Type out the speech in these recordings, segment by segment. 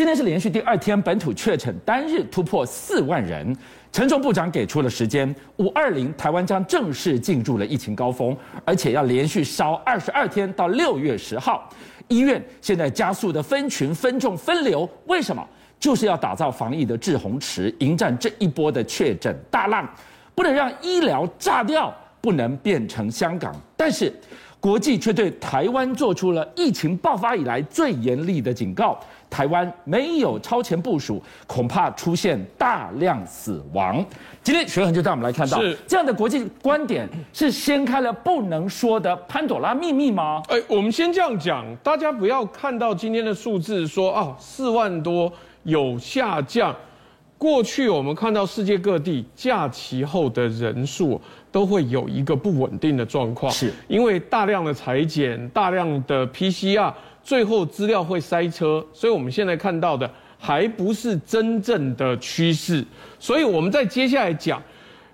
今天是连续第二天本土确诊单日突破四万人，陈时中部长给出了时间，五二零台湾将正式进入了疫情高峰，而且要连续烧二十二天到六月十号。医院现在加速的分群、分众、分流，为什么？就是要打造防疫的滞洪池，迎战这一波的确诊大浪，不能让医疗炸掉，不能变成香港。但是。国际却对台湾做出了疫情爆发以来最严厉的警告：台湾没有超前部署，恐怕出现大量死亡。今天学恒就带我们来看到，是这样的国际观点是掀开了不能说的潘朵拉秘密吗？哎，我们先这样讲，大家不要看到今天的数字说啊，四万多有下降。过去我们看到世界各地假期后的人数都会有一个不稳定的状况，是因为大量的裁剪、大量的 PCR，最后资料会塞车，所以我们现在看到的还不是真正的趋势。所以我们在接下来讲，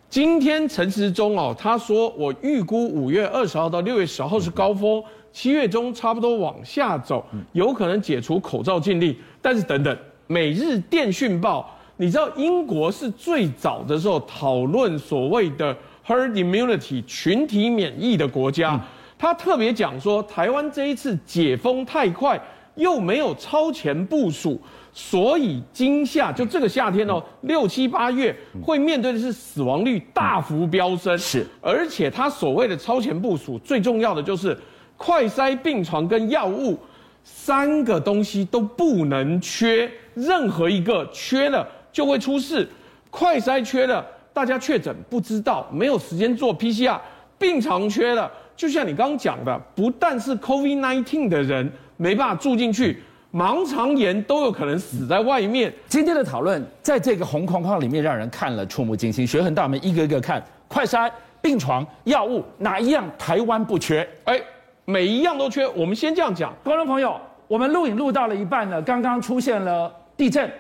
今天陈时中哦，他说我预估五月二十号到六月十号是高峰，七月中差不多往下走，有可能解除口罩禁令，但是等等，每日电讯报。你知道英国是最早的时候讨论所谓的 herd immunity 群体免疫的国家，他特别讲说，台湾这一次解封太快，又没有超前部署，所以今夏就这个夏天哦，六七八月会面对的是死亡率大幅飙升，是，而且他所谓的超前部署，最重要的就是快筛病床跟药物三个东西都不能缺，任何一个缺了。就会出事，快筛缺了，大家确诊不知道，没有时间做 PCR，病床缺了，就像你刚刚讲的，不但是 COVID-19 的人没办法住进去，盲肠炎都有可能死在外面。今天的讨论在这个红框框里面，让人看了触目惊心。学恒大们一个一个看，快筛、病床、药物，哪一样台湾不缺？哎，每一样都缺。我们先这样讲，观众朋友，我们录影录到了一半呢，刚刚出现了地震。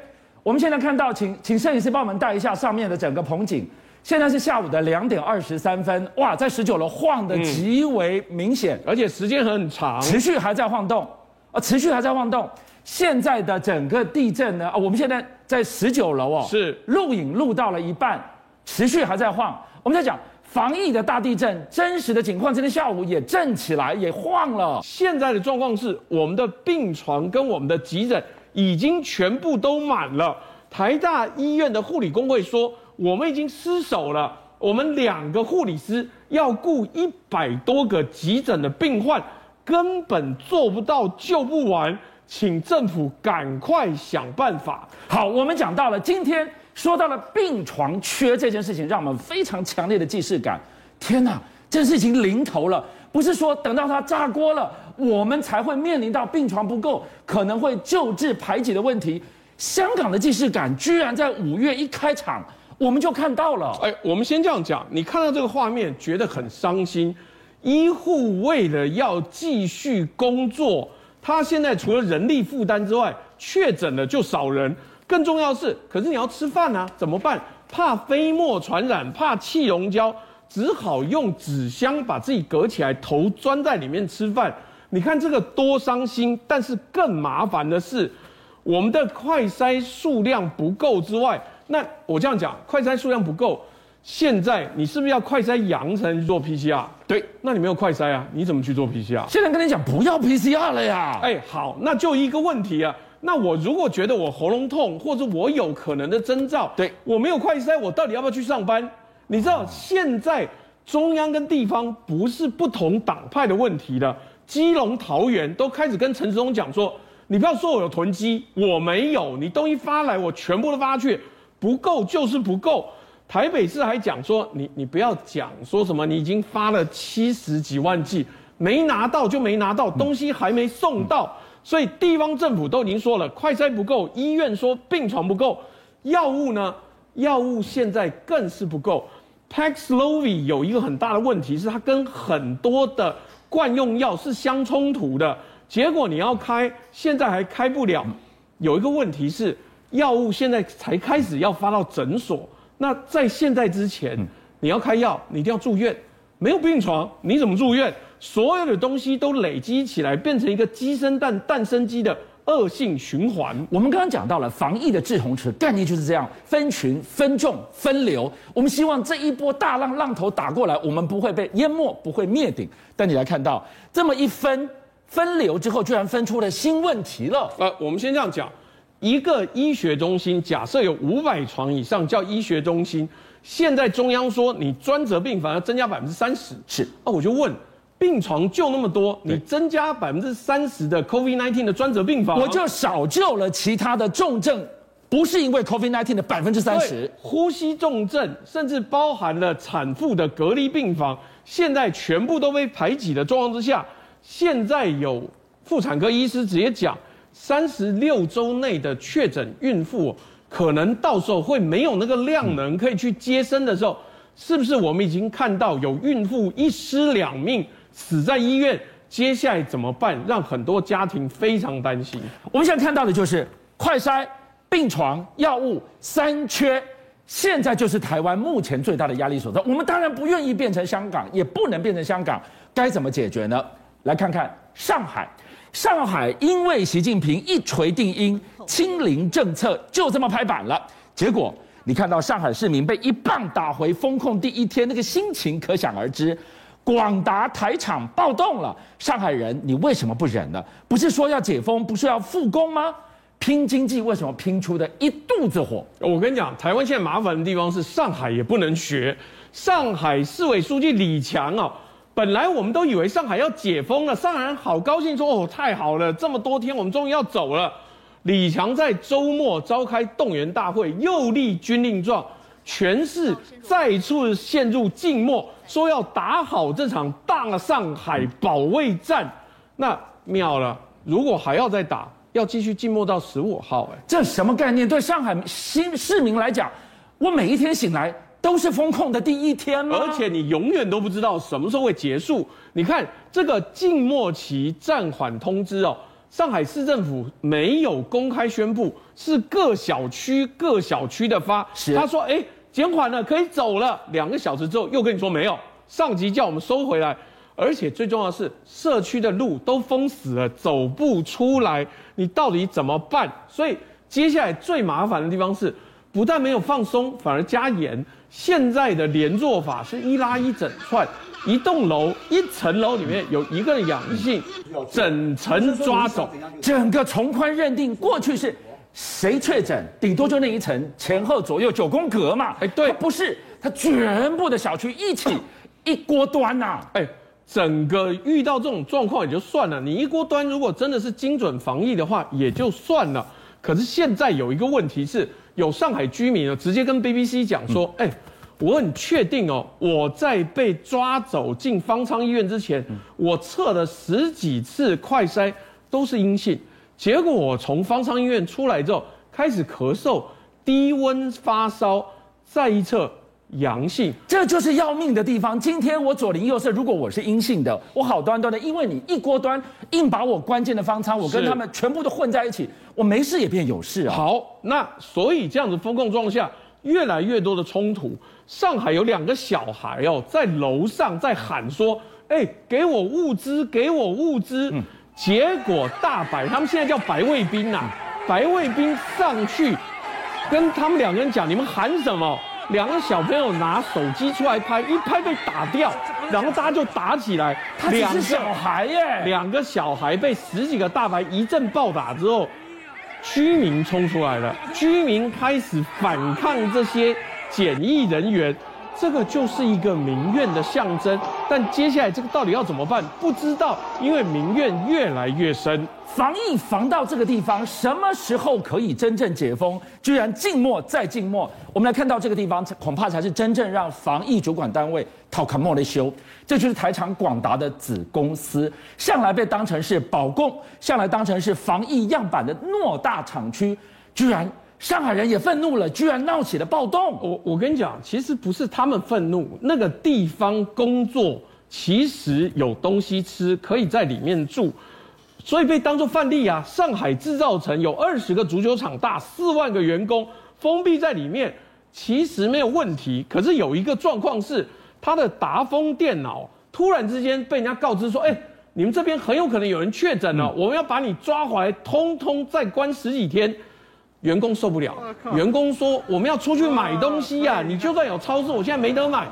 我们现在看到，请请摄影师帮我们带一下上面的整个棚景。现在是下午的两点二十三分，哇，在十九楼晃得极为明显，而且时间很长，持续还在晃动，啊，持续还在晃动。现在的整个地震呢，啊，我们现在在十九楼哦，是录影录到了一半，持续还在晃。我们在讲防疫的大地震，真实的情况，今天下午也震起来，也晃了。现在的状况是，我们的病床跟我们的急诊。已经全部都满了。台大医院的护理工会说，我们已经失守了。我们两个护理师要顾一百多个急诊的病患，根本做不到，救不完，请政府赶快想办法。好，我们讲到了今天说到了病床缺这件事情，让我们非常强烈的既视感。天哪，这事情临头了。不是说等到它炸锅了，我们才会面临到病床不够，可能会救治排挤的问题。香港的既视感居然在五月一开场，我们就看到了。哎，我们先这样讲，你看到这个画面觉得很伤心。医护为了要继续工作，他现在除了人力负担之外，确诊了就少人。更重要是，可是你要吃饭啊，怎么办？怕飞沫传染，怕气溶胶。只好用纸箱把自己隔起来，头钻在里面吃饭。你看这个多伤心！但是更麻烦的是，我们的快筛数量不够之外，那我这样讲，快筛数量不够，现在你是不是要快筛阳才能去做 PCR？对，那你没有快筛啊，你怎么去做 PCR？现在跟你讲不要 PCR 了呀。哎，好，那就一个问题啊。那我如果觉得我喉咙痛，或者我有可能的征兆，对，我没有快筛，我到底要不要去上班？你知道现在中央跟地方不是不同党派的问题了，基隆、桃园都开始跟陈时中讲说，你不要说我有囤积，我没有，你东西发来我全部都发去，不够就是不够。台北市还讲说，你你不要讲说什么，你已经发了七十几万剂，没拿到就没拿到，东西还没送到，所以地方政府都已经说了，快筛不够，医院说病床不够，药物呢？药物现在更是不够。Paxlovid 有一个很大的问题，是它跟很多的惯用药是相冲突的。结果你要开，现在还开不了。有一个问题是，药物现在才开始要发到诊所。那在现在之前，你要开药，你一定要住院，没有病床，你怎么住院？所有的东西都累积起来，变成一个鸡生蛋，蛋生鸡的恶性循环。我们刚刚讲到了防疫的制洪池概念就是这样，分群、分众、分流。我们希望这一波大浪浪头打过来，我们不会被淹没，不会灭顶。但你来看到这么一分分流之后，居然分出了新问题了。呃，我们先这样讲，一个医学中心假设有五百床以上叫医学中心，现在中央说你专责病房要增加百分之三十，是。啊，我就问。病床就那么多，你增加百分之三十的 COVID-19 的专责病房，我就少救了其他的重症，不是因为 COVID-19 的百分之三十，呼吸重症，甚至包含了产妇的隔离病房，现在全部都被排挤的状况之下，现在有妇产科医师直接讲，三十六周内的确诊孕妇，可能到时候会没有那个量能可以去接生的时候，是不是我们已经看到有孕妇一尸两命？死在医院，接下来怎么办？让很多家庭非常担心。我们现在看到的就是快筛、病床、药物三缺，现在就是台湾目前最大的压力所在。我们当然不愿意变成香港，也不能变成香港，该怎么解决呢？来看看上海，上海因为习近平一锤定音，清零政策就这么拍板了。结果你看到上海市民被一棒打回封控第一天，那个心情可想而知。广达台厂暴动了，上海人，你为什么不忍呢？不是说要解封，不是要复工吗？拼经济为什么拼出的一肚子火？我跟你讲，台湾现在麻烦的地方是上海也不能学。上海市委书记李强啊，本来我们都以为上海要解封了，上海人好高兴说，哦太好了，这么多天我们终于要走了。李强在周末召开动员大会，又立军令状。全市再次陷入静默，说要打好这场大上海保卫战，那妙了。如果还要再打，要继续静默到十五号。哎，这什么概念？对上海新市民来讲，我每一天醒来都是封控的第一天吗？而且你永远都不知道什么时候会结束。你看这个静默期暂缓通知哦，上海市政府没有公开宣布，是各小区各小区的发。是他说，哎。减缓了，可以走了。两个小时之后又跟你说没有，上级叫我们收回来，而且最重要的是社区的路都封死了，走不出来。你到底怎么办？所以接下来最麻烦的地方是，不但没有放松，反而加严。现在的连坐法是一拉一整串，一栋楼一层楼里面有一个阳性，整层抓走，整个从宽认定。过去是。谁确诊，顶多就那一层前后左右九宫格嘛。哎，对，不是，他全部的小区一起一锅端呐、啊。哎，整个遇到这种状况也就算了，你一锅端，如果真的是精准防疫的话也就算了。可是现在有一个问题是，有上海居民呢直接跟 BBC 讲说，哎，我很确定哦，我在被抓走进方舱医院之前，我测了十几次快筛都是阴性。结果我从方舱医院出来之后，开始咳嗽、低温发烧，再一测阳性，这就是要命的地方。今天我左邻右舍，如果我是阴性的，我好端端的，因为你一锅端，硬把我关键的方舱，我跟他们全部都混在一起，我没事也变有事啊。好，那所以这样子风控状况下，越来越多的冲突。上海有两个小孩哦，在楼上在喊说：“哎，给我物资，给我物资。”嗯。结果大白，他们现在叫白卫兵呐、啊，白卫兵上去跟他们两个人讲：“你们喊什么？”两个小朋友拿手机出来拍，一拍被打掉，然后大家就打起来。他只是小孩耶，两个小孩被十几个大白一阵暴打之后，居民冲出来了，居民开始反抗这些检疫人员。这个就是一个民怨的象征，但接下来这个到底要怎么办？不知道，因为民怨越来越深。防疫防到这个地方，什么时候可以真正解封？居然静默再静默。我们来看到这个地方，恐怕才是真正让防疫主管单位讨卡莫的修。这就是台厂广达的子公司，向来被当成是保供，向来当成是防疫样板的偌大厂区，居然。上海人也愤怒了，居然闹起了暴动。我我跟你讲，其实不是他们愤怒，那个地方工作其实有东西吃，可以在里面住，所以被当作范例啊。上海制造城有二十个足球场大，四万个员工封闭在里面，其实没有问题。可是有一个状况是，他的达丰电脑突然之间被人家告知说，哎，你们这边很有可能有人确诊了，我们要把你抓回来，通通再关十几天。员工受不了，员工说我们要出去买东西呀，你就算有超市，我现在没得买，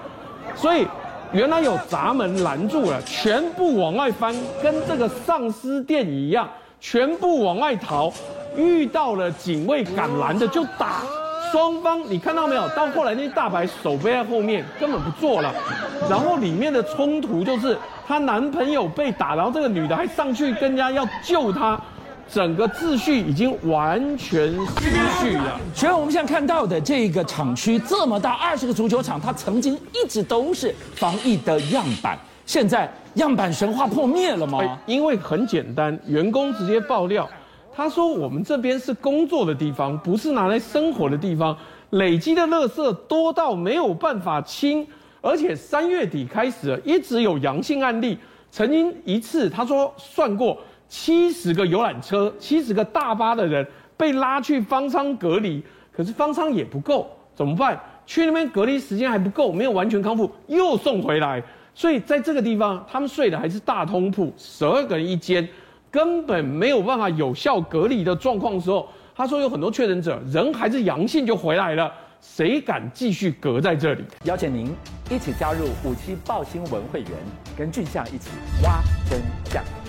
所以原来有闸门拦住了，全部往外翻，跟这个丧尸电影一样，全部往外逃，遇到了警卫敢拦的就打。双方你看到没有？到后来那些大白手背在后面，根本不做了。然后里面的冲突就是她男朋友被打，然后这个女的还上去跟人家要救她，整个秩序已经完全失去了。所以我们现在看到的这个厂区这么大，二十个足球场，它曾经一直都是防疫的样板。现在样板神话破灭了吗？因为很简单，员工直接爆料。他说：“我们这边是工作的地方，不是拿来生活的地方。累积的垃圾多到没有办法清，而且三月底开始一直有阳性案例。曾经一次，他说算过七十个游览车、七十个大巴的人被拉去方舱隔离，可是方舱也不够，怎么办？去那边隔离时间还不够，没有完全康复，又送回来。所以在这个地方，他们睡的还是大通铺，十二个人一间。”根本没有办法有效隔离的状况时候，他说有很多确诊者人还是阳性就回来了，谁敢继续隔在这里？邀请您一起加入五七爆新闻会员，跟俊相一起挖真相。